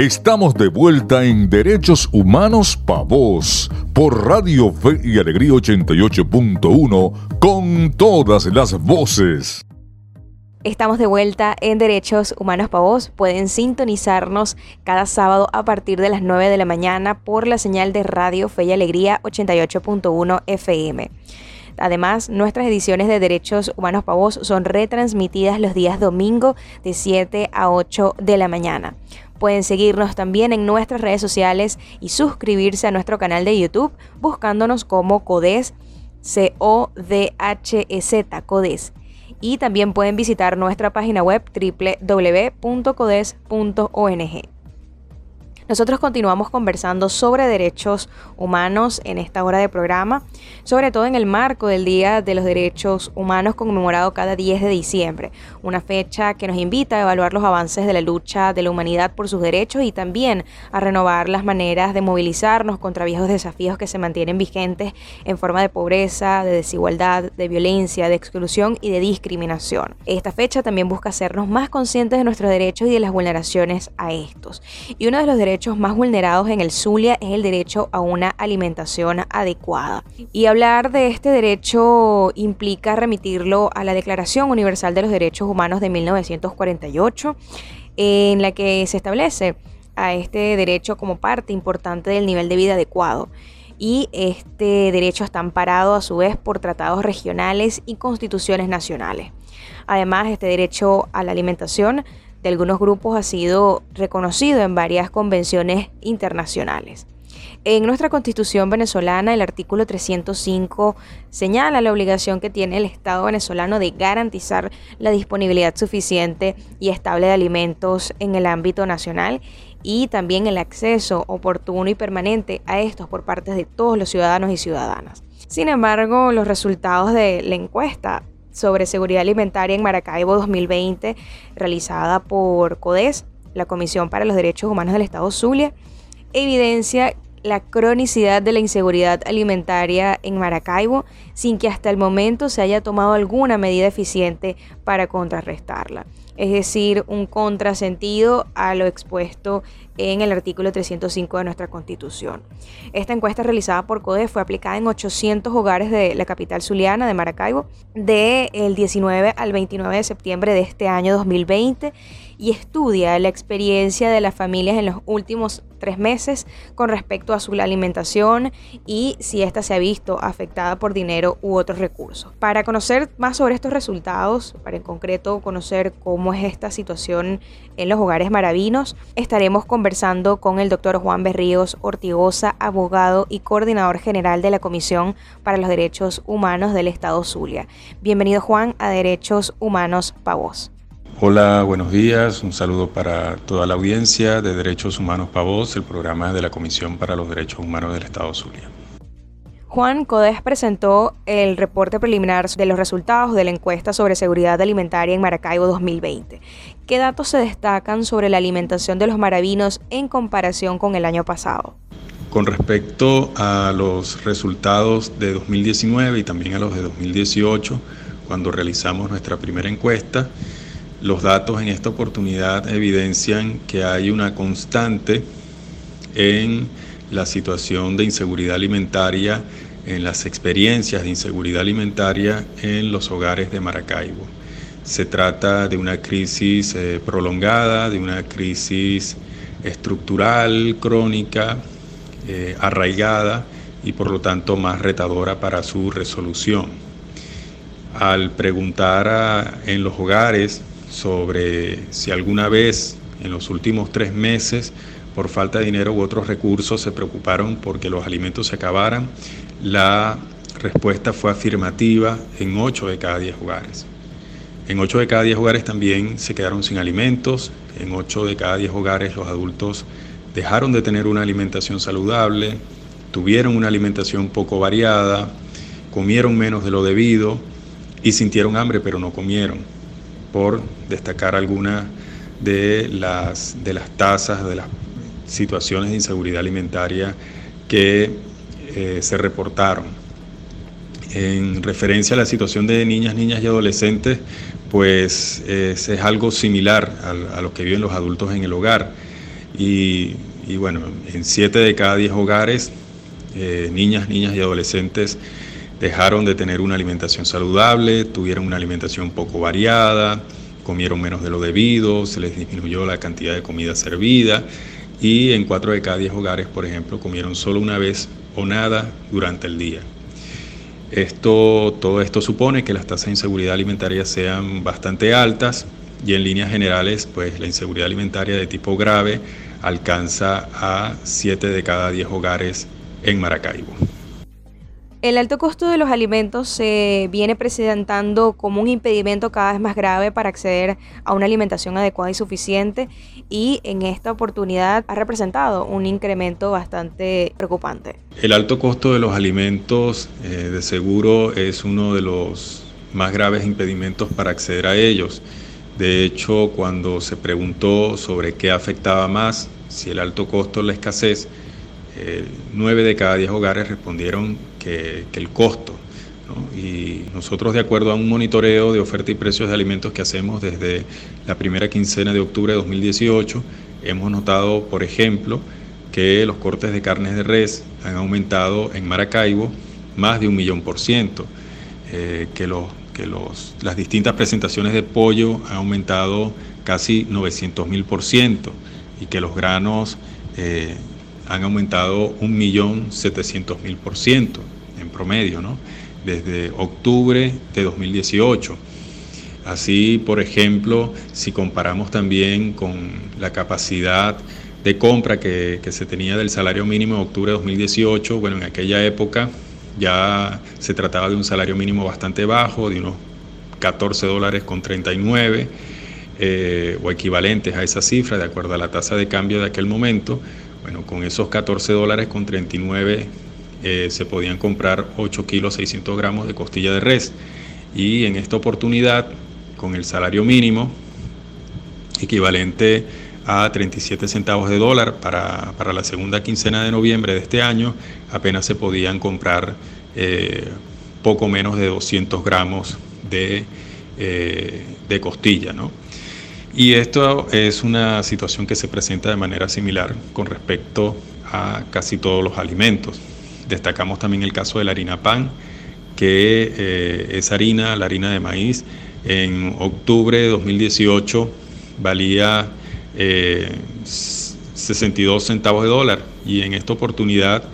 Estamos de vuelta en Derechos Humanos Pa' Vos por Radio Fe y Alegría 88.1 con todas las voces. Estamos de vuelta en Derechos Humanos Pa' Vos. Pueden sintonizarnos cada sábado a partir de las 9 de la mañana por la señal de Radio Fe y Alegría 88.1 FM. Además, nuestras ediciones de Derechos Humanos Pa' Vos son retransmitidas los días domingo de 7 a 8 de la mañana. Pueden seguirnos también en nuestras redes sociales y suscribirse a nuestro canal de YouTube buscándonos como CODES, C-O-D-H-E-Z, CODES. Y también pueden visitar nuestra página web www.codes.ong. Nosotros continuamos conversando sobre derechos humanos en esta hora de programa, sobre todo en el marco del Día de los Derechos Humanos conmemorado cada 10 de diciembre, una fecha que nos invita a evaluar los avances de la lucha de la humanidad por sus derechos y también a renovar las maneras de movilizarnos contra viejos desafíos que se mantienen vigentes en forma de pobreza, de desigualdad, de violencia, de exclusión y de discriminación. Esta fecha también busca hacernos más conscientes de nuestros derechos y de las vulneraciones a estos. Y uno de los derechos más vulnerados en el Zulia es el derecho a una alimentación adecuada. Y hablar de este derecho implica remitirlo a la Declaración Universal de los Derechos Humanos de 1948, en la que se establece a este derecho como parte importante del nivel de vida adecuado y este derecho está amparado a su vez por tratados regionales y constituciones nacionales. Además, este derecho a la alimentación de algunos grupos ha sido reconocido en varias convenciones internacionales. En nuestra constitución venezolana, el artículo 305 señala la obligación que tiene el Estado venezolano de garantizar la disponibilidad suficiente y estable de alimentos en el ámbito nacional y también el acceso oportuno y permanente a estos por parte de todos los ciudadanos y ciudadanas. Sin embargo, los resultados de la encuesta sobre seguridad alimentaria en Maracaibo 2020, realizada por CODES, la Comisión para los Derechos Humanos del Estado Zulia, evidencia la cronicidad de la inseguridad alimentaria en Maracaibo sin que hasta el momento se haya tomado alguna medida eficiente para contrarrestarla es decir, un contrasentido a lo expuesto en el artículo 305 de nuestra Constitución. Esta encuesta realizada por CODE fue aplicada en 800 hogares de la capital zuliana de Maracaibo del 19 al 29 de septiembre de este año 2020 y estudia la experiencia de las familias en los últimos tres meses con respecto a su alimentación y si ésta se ha visto afectada por dinero u otros recursos. Para conocer más sobre estos resultados, para en concreto conocer cómo es esta situación en los hogares maravinos, estaremos conversando con el doctor Juan Berríos Ortigosa, abogado y coordinador general de la Comisión para los Derechos Humanos del Estado Zulia. Bienvenido Juan a Derechos Humanos Pavos. Hola, buenos días. Un saludo para toda la audiencia de Derechos Humanos Pavos, el programa de la Comisión para los Derechos Humanos del Estado Zulia. Juan Codés presentó el reporte preliminar de los resultados de la encuesta sobre seguridad alimentaria en Maracaibo 2020. ¿Qué datos se destacan sobre la alimentación de los maravinos en comparación con el año pasado? Con respecto a los resultados de 2019 y también a los de 2018, cuando realizamos nuestra primera encuesta, los datos en esta oportunidad evidencian que hay una constante en la situación de inseguridad alimentaria, en las experiencias de inseguridad alimentaria en los hogares de Maracaibo. Se trata de una crisis eh, prolongada, de una crisis estructural, crónica, eh, arraigada y por lo tanto más retadora para su resolución. Al preguntar en los hogares sobre si alguna vez en los últimos tres meses, por falta de dinero u otros recursos, se preocuparon porque los alimentos se acabaran, la respuesta fue afirmativa en 8 de cada 10 hogares. En 8 de cada 10 hogares también se quedaron sin alimentos, en 8 de cada 10 hogares los adultos dejaron de tener una alimentación saludable, tuvieron una alimentación poco variada, comieron menos de lo debido y sintieron hambre pero no comieron por destacar algunas de las, de las tasas, de las situaciones de inseguridad alimentaria que eh, se reportaron. En referencia a la situación de niñas, niñas y adolescentes, pues es algo similar a, lo que viven los adultos en el hogar. y, bueno, en 7 de cada 10 hogares, eh, niñas, niñas y adolescentes dejaron de tener una alimentación saludable, tuvieron una alimentación poco variada, comieron menos de lo debido, se les disminuyó la cantidad de comida servida y en 4 de cada 10 hogares, por ejemplo, comieron solo una vez o nada durante el día. Esto, todo esto supone que las tasas de inseguridad alimentaria sean bastante altas y en líneas generales, pues la inseguridad alimentaria de tipo grave alcanza a 7 de cada 10 hogares en Maracaibo. El alto costo de los alimentos se viene presentando como un impedimento cada vez más grave para acceder a una alimentación adecuada y suficiente y en esta oportunidad ha representado un incremento bastante preocupante. El alto costo de los alimentos eh, de seguro es uno de los más graves impedimentos para acceder a ellos. De hecho, cuando se preguntó sobre qué afectaba más, si el alto costo o la escasez, eh, nueve de cada diez hogares respondieron que, el costo. Y nosotros, de acuerdo a un monitoreo de oferta y precios de alimentos que hacemos desde la primera quincena de octubre de 2018, hemos notado, por ejemplo, que los cortes de carnes de res han aumentado en Maracaibo más de un millón por ciento, eh, que, los, que los, las distintas presentaciones de pollo han aumentado casi 900 mil por ciento y que los granos eh, han aumentado 1.700.000 por ciento en promedio, ¿no? desde octubre de 2018. Así, por ejemplo, si comparamos también con la capacidad de compra que, se tenía del salario mínimo en octubre de 2018, bueno, en aquella época ya se trataba de un salario mínimo bastante bajo, de unos 14 dólares con 39, eh, o equivalentes a esa cifra, de acuerdo a la tasa de cambio de aquel momento. Bueno, con esos 14 dólares con 39 eh, se podían comprar 8 kilos 600 gramos de costilla de res. Y en esta oportunidad, con el salario mínimo, equivalente a 37 centavos de dólar para, la segunda quincena de noviembre de este año, apenas se podían comprar eh, poco menos de 200 gramos de, eh, de costilla. ¿no? Y esto es una situación que se presenta de manera similar con respecto a casi todos los alimentos. Destacamos también el caso de la harina pan, que eh, esa harina, la harina de maíz, en octubre de 2018 valía 62 eh, centavos de dólar y en esta oportunidad,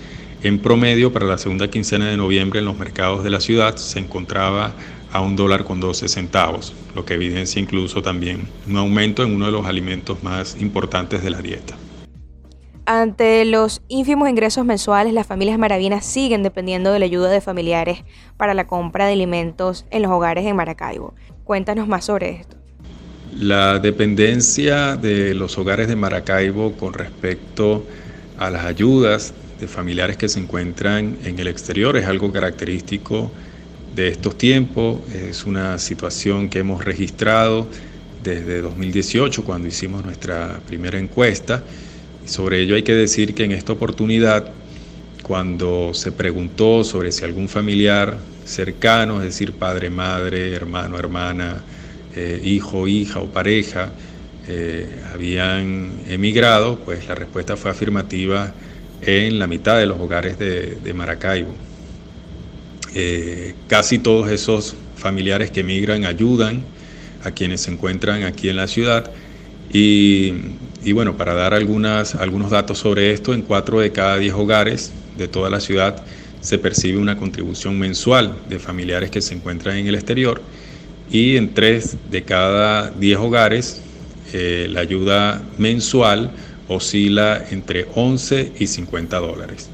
en promedio, para la segunda quincena de noviembre en los mercados de la ciudad se encontraba a un dólar con 12 centavos, lo que evidencia incluso también un aumento en uno de los alimentos más importantes de la dieta. Ante los ínfimos ingresos mensuales, las familias maravinas siguen dependiendo de la ayuda de familiares para la compra de alimentos en los hogares en Maracaibo. Cuéntanos más sobre esto. La dependencia de los hogares de Maracaibo con respecto a las ayudas de familiares que se encuentran en el exterior es algo característico de estos tiempos. Es una situación que hemos registrado desde 2018 cuando hicimos nuestra primera encuesta. Sobre ello hay que decir que en esta oportunidad, cuando se preguntó sobre si algún familiar cercano, es decir, padre, madre, hermano, hermana, eh, hijo, hija o pareja, eh, habían emigrado, pues la respuesta fue afirmativa en la mitad de los hogares de Maracaibo. Eh, casi todos esos familiares que emigran ayudan a quienes se encuentran aquí en la ciudad. Y, bueno, para dar algunos datos sobre esto, en cuatro de cada diez hogares de toda la ciudad se percibe una contribución mensual de familiares que se encuentran en el exterior y en tres de cada diez hogares eh, la ayuda mensual oscila entre 11 y 50 dólares.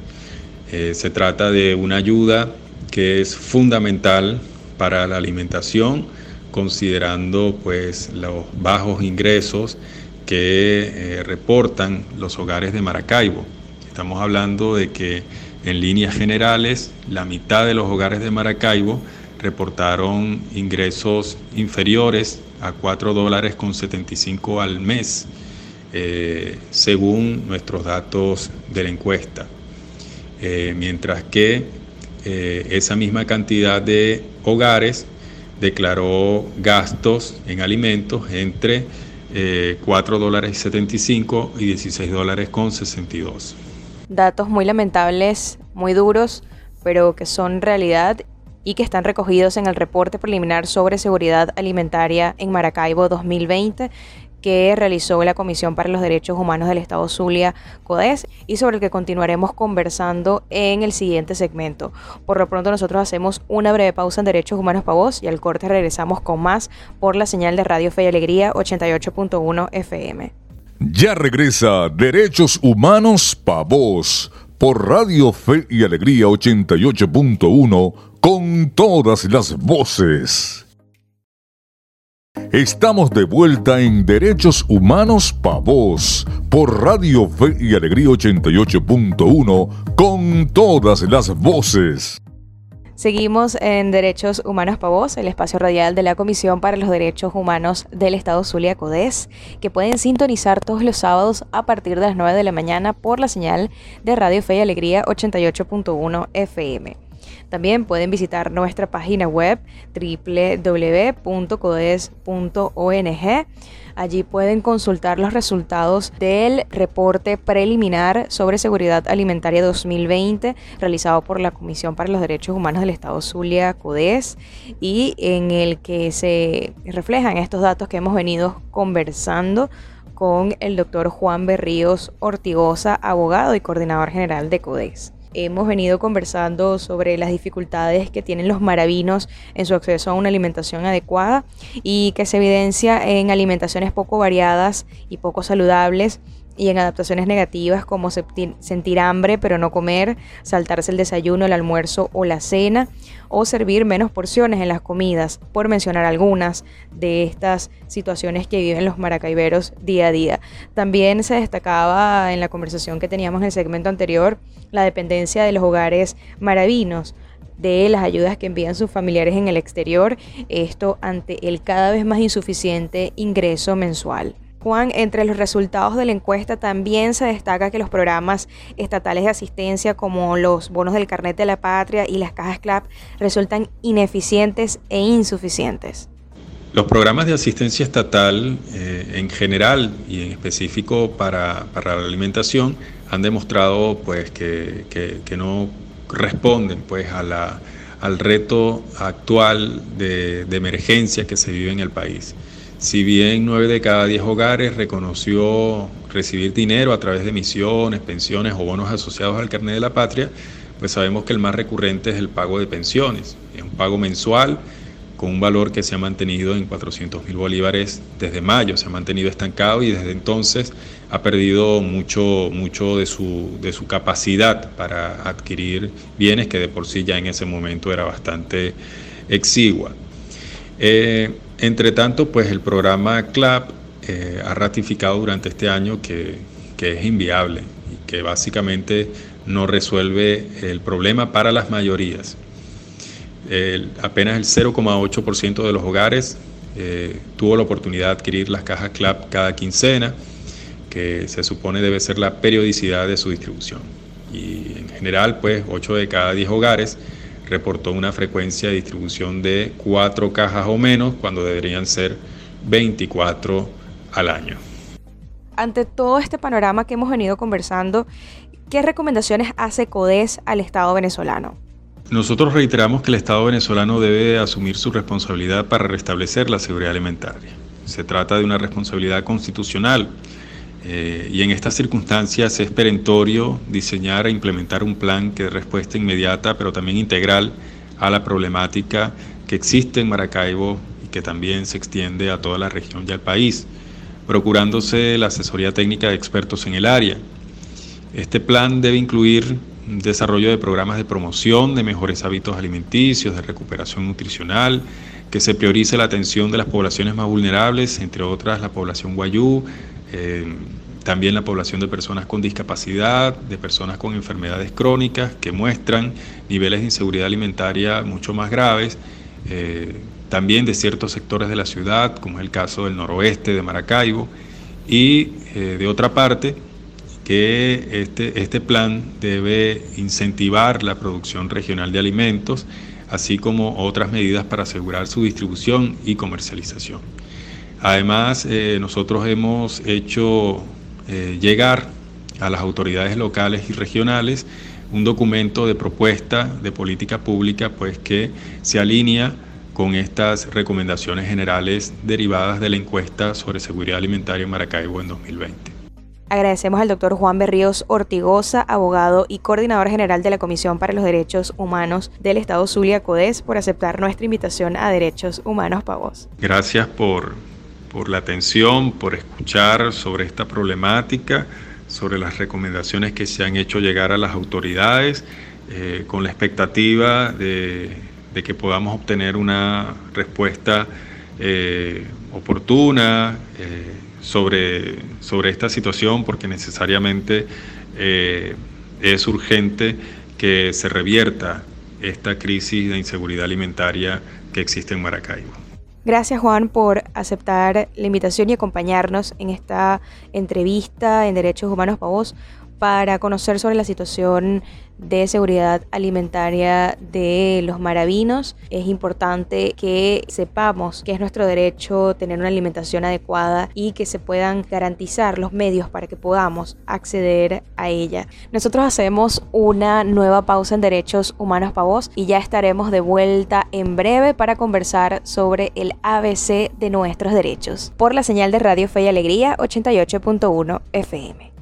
Eh, se trata de una ayuda que es fundamental para la alimentación, considerando pues los bajos ingresos que eh, reportan los hogares de Maracaibo. Estamos hablando de que en líneas generales la mitad de los hogares de Maracaibo reportaron ingresos inferiores a 4 dólares con 75 al mes, eh, según nuestros datos de la encuesta. Eh, mientras que eh, esa misma cantidad de hogares declaró gastos en alimentos entre 4 dólares 75 y 16 dólares con 62. Datos muy lamentables, muy duros, pero que son realidad y que están recogidos en el reporte preliminar sobre seguridad alimentaria en Maracaibo 2020 que realizó la Comisión para los Derechos Humanos del Estado Zulia, CODES, y sobre el que continuaremos conversando en el siguiente segmento. Por lo pronto nosotros hacemos una breve pausa en Derechos Humanos para Vos y al corte regresamos con más por la señal de Radio Fe y Alegría 88.1 FM. Ya regresa Derechos Humanos para Vos por Radio Fe y Alegría 88.1 con todas las voces. Estamos de vuelta en Derechos Humanos Pa' Vos por Radio Fe y Alegría 88.1 con todas las voces. Seguimos en Derechos Humanos Pa' Vos, el espacio radial de la Comisión para los Derechos Humanos del Estado Zulia Codés, que pueden sintonizar todos los sábados a partir de las 9 de la mañana por la señal de Radio Fe y Alegría 88.1 FM. También pueden visitar nuestra página web www.codes.ong. Allí pueden consultar los resultados del reporte preliminar sobre seguridad alimentaria 2020 realizado por la Comisión para los Derechos Humanos del Estado Zulia, CODES, y en el que se reflejan estos datos que hemos venido conversando con el doctor Juan Berríos Ortigosa, abogado y coordinador general de CODES. Hemos venido conversando sobre las dificultades que tienen los maravinos en su acceso a una alimentación adecuada y que se evidencia en alimentaciones poco variadas y poco saludables y en adaptaciones negativas como sentir hambre pero no comer, saltarse el desayuno, el almuerzo o la cena o servir menos porciones en las comidas, por mencionar algunas de estas situaciones que viven los maracaiberos día a día. También se destacaba en la conversación que teníamos en el segmento anterior la dependencia de los hogares maravinos de las ayudas que envían sus familiares en el exterior, esto ante el cada vez más insuficiente ingreso mensual. Juan, entre los resultados de la encuesta también se destaca que los programas estatales de asistencia como los bonos del carnet de la patria y las cajas CLAP resultan ineficientes e insuficientes. Los programas de asistencia estatal eh, en general y en específico para, la alimentación han demostrado pues, que, no responden pues, al reto actual de, de emergencia que se vive en el país. Si bien 9 de cada 10 hogares reconoció recibir dinero a través de misiones, pensiones o bonos asociados al carnet de la patria, pues sabemos que el más recurrente es el pago de pensiones. Es un pago mensual con un valor que se ha mantenido en 400 mil bolívares desde mayo, se ha mantenido estancado y desde entonces ha perdido mucho, mucho de, su, de su capacidad para adquirir bienes que de por sí ya en ese momento era bastante exigua. Eh, entre tanto, pues el programa CLAP eh, ha ratificado durante este año que, es inviable y que básicamente no resuelve el problema para las mayorías. apenas el 0,8% de los hogares eh, tuvo la oportunidad de adquirir las cajas CLAP cada quincena, que se supone debe ser la periodicidad de su distribución. Y en general, pues 8 de cada 10 hogares reportó una frecuencia de distribución de cuatro cajas o menos cuando deberían ser 24 al año. Ante todo este panorama que hemos venido conversando, ¿qué recomendaciones hace CODES al Estado venezolano? Nosotros reiteramos que el Estado venezolano debe asumir su responsabilidad para restablecer la seguridad alimentaria. Se trata de una responsabilidad constitucional eh, y en estas circunstancias es perentorio diseñar e implementar un plan que dé respuesta inmediata, pero también integral a la problemática que existe en Maracaibo y que también se extiende a toda la región y al país, procurándose la asesoría técnica de expertos en el área. Este plan debe incluir desarrollo de programas de promoción de mejores hábitos alimenticios, de recuperación nutricional, que se priorice la atención de las poblaciones más vulnerables, entre otras la población guayú, eh, también la población de personas con discapacidad, de personas con enfermedades crónicas que muestran niveles de inseguridad alimentaria mucho más graves, eh, también de ciertos sectores de la ciudad, como es el caso del noroeste de Maracaibo, y eh, de otra parte, que este, este plan debe incentivar la producción regional de alimentos, así como otras medidas para asegurar su distribución y comercialización. Además, eh, nosotros hemos hecho eh, llegar a las autoridades locales y regionales un documento de propuesta de política pública pues que se alinea con estas recomendaciones generales derivadas de la encuesta sobre seguridad alimentaria en Maracaibo en 2020. Agradecemos al doctor Juan Berríos Ortigosa, abogado y coordinador general de la Comisión para los Derechos Humanos del Estado Zulia Codés, por aceptar nuestra invitación a Derechos Humanos Pavos. Gracias por, por la atención, por escuchar sobre esta problemática, sobre las recomendaciones que se han hecho llegar a las autoridades, eh, con la expectativa de, que podamos obtener una respuesta eh, oportuna eh, sobre, sobre esta situación, porque necesariamente es urgente que se revierta esta crisis de inseguridad alimentaria que existe en Maracaibo. Gracias Juan por aceptar la invitación y acompañarnos en esta entrevista en Derechos Humanos para Vos para conocer sobre la situación de seguridad alimentaria de los maravinos. Es importante que sepamos que es nuestro derecho tener una alimentación adecuada y que se puedan garantizar los medios para que podamos acceder a ella. Nosotros hacemos una nueva pausa en Derechos Humanos para Vos y ya estaremos de vuelta en breve para conversar sobre el ABC de nuestros derechos por la señal de Radio Fe y Alegría 88.1 FM.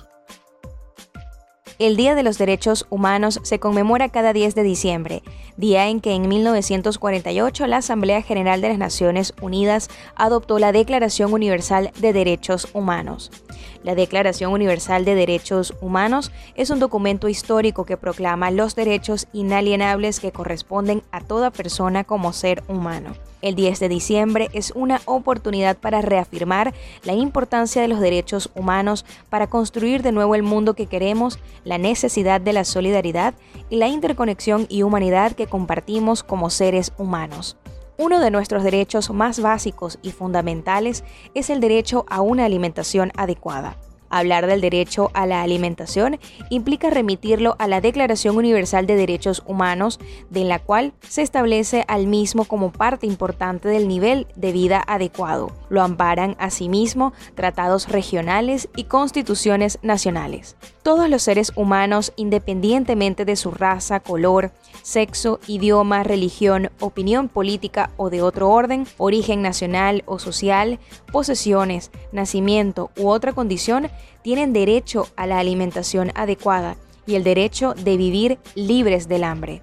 El Día de los Derechos Humanos se conmemora cada 10 de diciembre, día en que en 1948 la Asamblea General de las Naciones Unidas adoptó la Declaración Universal de Derechos Humanos. La Declaración Universal de Derechos Humanos es un documento histórico que proclama los derechos inalienables que corresponden a toda persona como ser humano. El 10 de diciembre es una oportunidad para reafirmar la importancia de los derechos humanos para construir de nuevo el mundo que queremos, la necesidad de la solidaridad y la interconexión y humanidad que compartimos como seres humanos. Uno de nuestros derechos más básicos y fundamentales es el derecho a una alimentación adecuada. Hablar del derecho a la alimentación implica remitirlo a la Declaración Universal de Derechos Humanos, de la cual se establece al mismo como parte importante del nivel de vida adecuado. Lo amparan asimismo tratados regionales y constituciones nacionales. Todos los seres humanos, independientemente de su raza, color, sexo, idioma, religión, opinión política o de otro orden, origen nacional o social, posesiones, nacimiento u otra condición, tienen derecho a la alimentación adecuada y el derecho de vivir libres del hambre.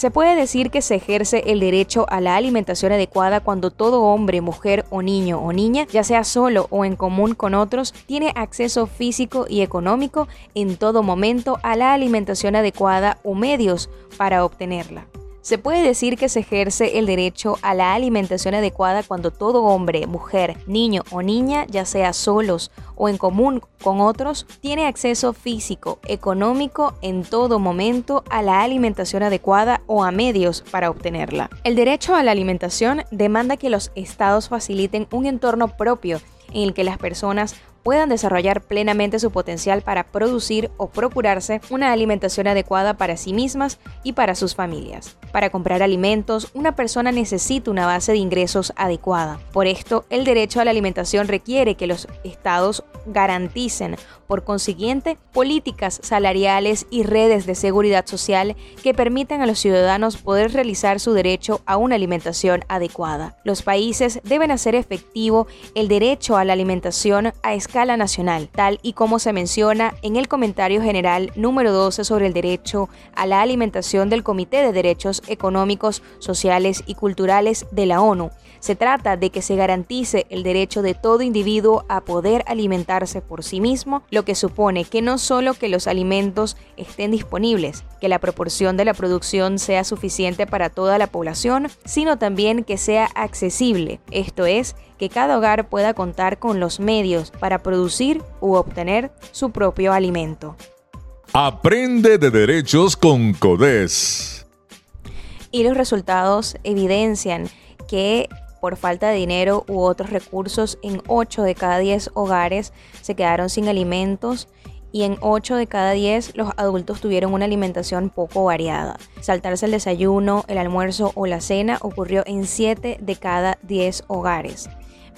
Se puede decir que se ejerce el derecho a la alimentación adecuada cuando todo hombre, mujer o niño o niña, ya sea solo o en común con otros, tiene acceso físico y económico en todo momento a la alimentación adecuada o medios para obtenerla. Se puede decir que se ejerce el derecho a la alimentación adecuada cuando todo hombre, mujer, niño o niña, ya sea solos o en común con otros, tiene acceso físico, económico en todo momento a la alimentación adecuada o a medios para obtenerla. El derecho a la alimentación demanda que los estados faciliten un entorno propio en el que las personas puedan desarrollar plenamente su potencial para producir o procurarse una alimentación adecuada para sí mismas y para sus familias. Para comprar alimentos, una persona necesita una base de ingresos adecuada. Por esto, el derecho a la alimentación requiere que los estados garanticen, por consiguiente, políticas salariales y redes de seguridad social que permitan a los ciudadanos poder realizar su derecho a una alimentación adecuada. Los países deben hacer efectivo el derecho a la alimentación a escala nacional, tal y como se menciona en el comentario general número 12 sobre el derecho a la alimentación del Comité de Derechos Económicos, Sociales y Culturales de la ONU. Se trata de que se garantice el derecho de todo individuo a poder alimentarse por sí mismo, lo lo que supone que no solo que los alimentos estén disponibles, que la proporción de la producción sea suficiente para toda la población, sino también que sea accesible, esto es, que cada hogar pueda contar con los medios para producir u obtener su propio alimento. Aprende de derechos con CODES. Y los resultados evidencian que por falta de dinero u otros recursos, en 8 de cada 10 hogares se quedaron sin alimentos y en 8 de cada 10 los adultos tuvieron una alimentación poco variada. Saltarse el desayuno, el almuerzo o la cena ocurrió en 7 de cada 10 hogares,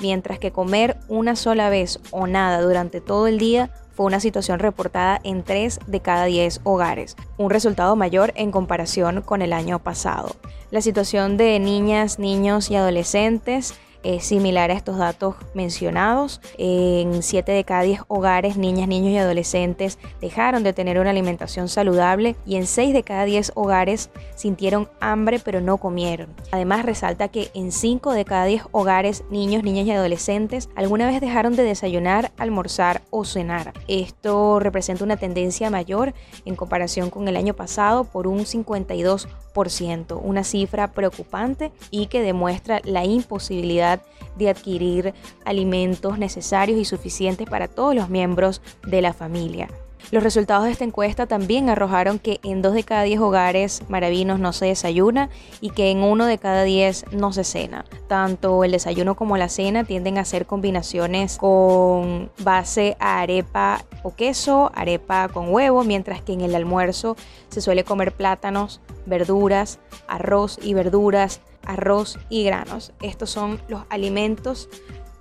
mientras que comer una sola vez o nada durante todo el día fue una situación reportada en 3 de cada 10 hogares, un resultado mayor en comparación con el año pasado. La situación de niñas, niños y adolescentes es similar a estos datos mencionados. En 7 de cada 10 hogares, niñas, niños y adolescentes dejaron de tener una alimentación saludable y en 6 de cada 10 hogares sintieron hambre pero no comieron. Además, resalta que en 5 de cada 10 hogares, niños, niñas y adolescentes alguna vez dejaron de desayunar, almorzar o cenar. Esto representa una tendencia mayor en comparación con el año pasado por un 52%, una cifra preocupante y que demuestra la imposibilidad de adquirir alimentos necesarios y suficientes para todos los miembros de la familia. Los resultados de esta encuesta también arrojaron que en dos de cada 10 hogares maravinos no se desayuna y que en uno de cada 10 no se cena. Tanto el desayuno como la cena tienden a ser combinaciones con base a arepa o queso, arepa con huevo, mientras que en el almuerzo se suele comer plátanos, verduras, arroz y verduras, arroz y granos. Estos son los alimentos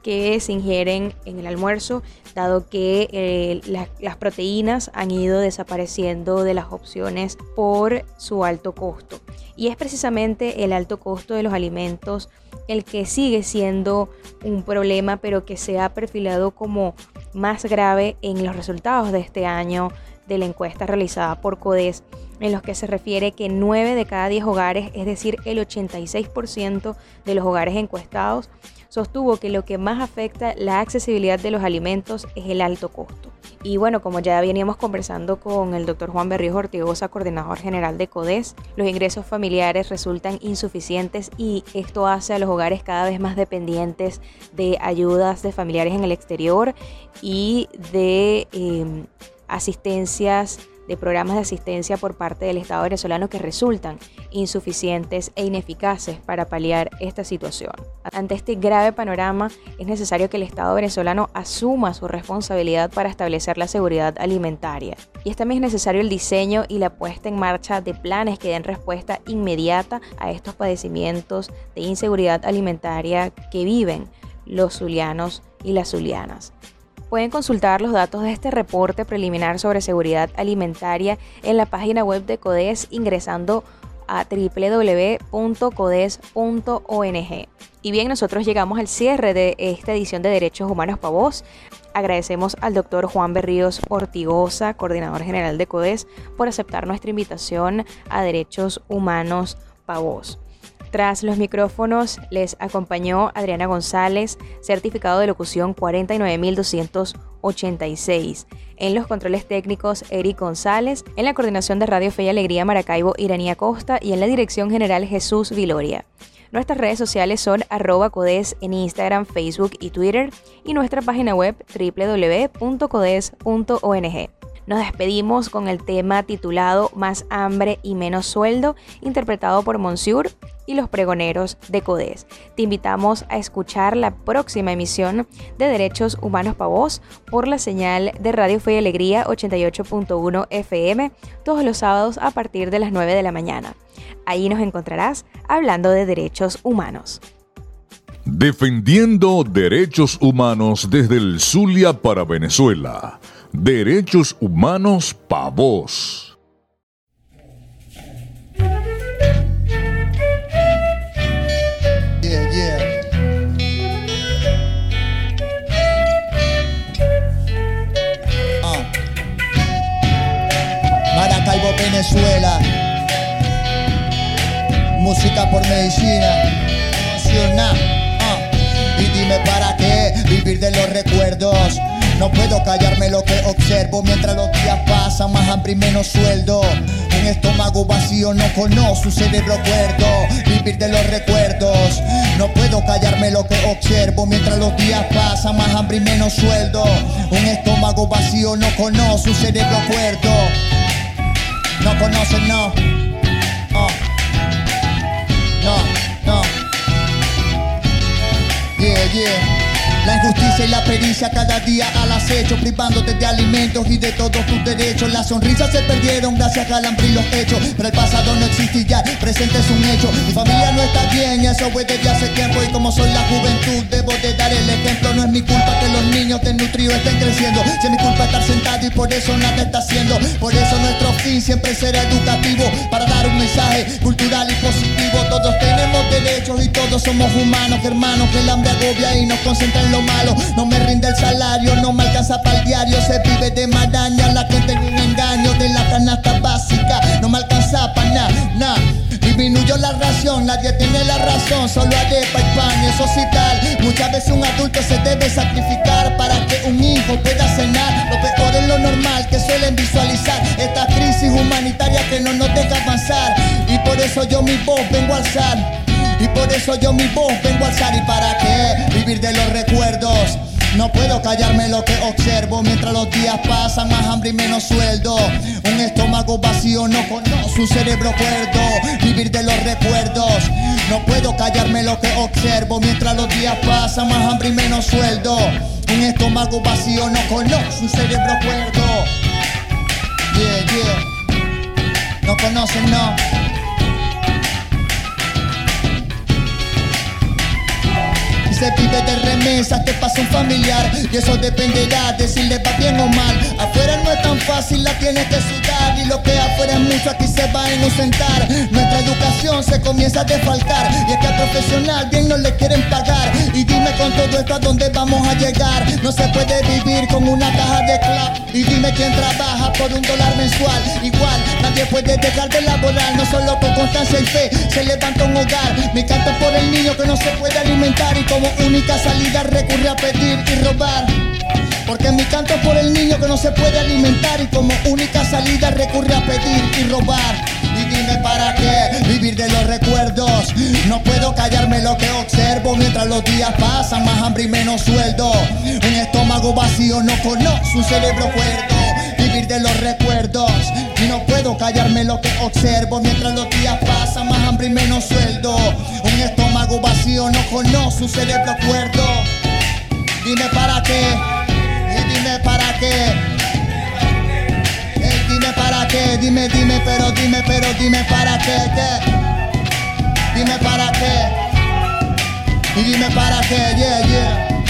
que se ingieren en el almuerzo, dado que eh, las proteínas han ido desapareciendo de las opciones por su alto costo. Y es precisamente el alto costo de los alimentos el que sigue siendo un problema, pero que se ha perfilado como más grave en los resultados de este año de la encuesta realizada por CODES en los que se refiere que 9 de cada 10 hogares, es decir, el 86% de los hogares encuestados, sostuvo que lo que más afecta la accesibilidad de los alimentos es el alto costo. Y bueno, como ya veníamos conversando con el doctor Juan Berrío Ortigosa, coordinador general de CODES, los ingresos familiares resultan insuficientes y esto hace a los hogares cada vez más dependientes de ayudas de familiares en el exterior y de eh, asistencias de programas de asistencia por parte del Estado venezolano que resultan insuficientes e ineficaces para paliar esta situación. Ante este grave panorama, es necesario que el Estado venezolano asuma su responsabilidad para establecer la seguridad alimentaria. Y es también necesario el diseño y la puesta en marcha de planes que den respuesta inmediata a estos padecimientos de inseguridad alimentaria que viven los zulianos y las zulianas. Pueden consultar los datos de este reporte preliminar sobre seguridad alimentaria en la página web de CODES ingresando a www.codes.ong. Y bien, nosotros llegamos al cierre de esta edición de Derechos Humanos para Vos. Agradecemos al doctor Juan Berríos Ortigosa, coordinador general de CODES, por aceptar nuestra invitación a Derechos Humanos para Vos. Tras los micrófonos les acompañó Adriana González, certificado de locución 49286. En los controles técnicos, Eric González. En la coordinación de Radio Fe y Alegría, Maracaibo, Iranía Costa. Y en la dirección general, Jesús Viloria. Nuestras redes sociales son arroba codes en Instagram, Facebook y Twitter. Y nuestra página web www.codes.ong. Nos despedimos con el tema titulado Más hambre y menos sueldo, interpretado por Monsieur y los pregoneros de CODES. Te invitamos a escuchar la próxima emisión de Derechos Humanos para Vos por la señal de Radio Fe y Alegría 88.1 FM todos los sábados a partir de las 9 de la mañana. Ahí nos encontrarás hablando de derechos humanos. Defendiendo derechos humanos desde el Zulia para Venezuela. Derechos Humanos Pa' Vos. Yeah, yeah. Ah. Maracaibo, Venezuela. Música por medicina. Emocional. Ah. Y dime para qué vivir de los recuerdos No puedo callarme lo que observo mientras los días pasan, más hambre y menos sueldo. Un estómago vacío no conoce un cerebro cuerdo, vivir de los recuerdos. No puedo callarme lo que observo mientras los días pasan, más hambre y menos sueldo. Un estómago vacío no conoce un cerebro cuerdo. No conocen, no. No, no. Yeah, yeah. La injusticia y la pericia cada día al acecho, privándote de alimentos y de todos tus derechos. Las sonrisas se perdieron gracias al hambre y los hechos, pero el pasado no existe y ya, presente es un hecho. Mi familia no está bien, eso fue desde hace tiempo y como soy la juventud debo de dar el niños desnutridos estén creciendo, si es mi culpa estar sentado y por eso nada está haciendo. Por eso nuestro fin siempre será educativo, para dar un mensaje cultural y positivo. Todos tenemos derechos y todos somos humanos, hermanos, que el hambre agobia y nos concentra en lo malo. No me rinde el salario, no me alcanza para el diario. Se vive de maraña, la gente en un engaño de la canasta básica. No me alcanza para nada, nada. Disminuyó la ración, nadie tiene la razón, solo arepa y pan, eso sí tal. Muchas veces un adulto se debe sacrificar para que un hijo pueda cenar. Lo peor es lo normal que suelen visualizar esta crisis humanitaria que no nos deja avanzar. Y por eso yo mi voz vengo a alzar. Y por eso yo mi voz vengo a alzar y para qué vivir de los recuerdos. No puedo callarme lo que observo mientras los días pasan, más hambre y menos sueldo. Un estómago vacío no conoce un cerebro cuerdo. Vivir de los recuerdos. No puedo callarme lo que observo mientras los días pasan, más hambre y menos sueldo. Un estómago vacío no conoce un cerebro cuerdo. Yeah, yeah. No conocen, no. Se vive de remesas, te pasa un familiar y eso dependerá de si le va bien o mal. Afuera no es tan fácil, la tienes que sudar y lo que afuera es mucho aquí se va a inocentar. Nuestra educación se comienza a desfalcar y es que al profesional bien no le quieren pagar. Y dime con todo esto a dónde vamos a llegar. No se puede vivir con una caja de clap y dime quién trabaja por un dólar mensual. Igual nadie puede dejar de laborar, no solo con constancia y fe se levanta un hogar. Me canto por el niño que no se puede alimentar y como única salida recurre a pedir y robar. Porque mi canto por el niño que no se puede alimentar y como única salida recurre a pedir y robar. Y dime para qué vivir de los recuerdos. No puedo callarme lo que observo mientras los días pasan, más hambre y menos sueldo. Un estómago vacío no conoce un cerebro cuerdo. Vivir de los recuerdos. Y no puedo callarme lo que observo mientras los días pasan, más hambre y menos sueldo. Un estómago vacío no conoce un cerebro cuerdo. Dime para qué. Y dime para qué. Ey, dime para qué, dime, dime, pero dime, pero dime para qué, qué. Dime para qué. Y dime para qué, yeah, yeah.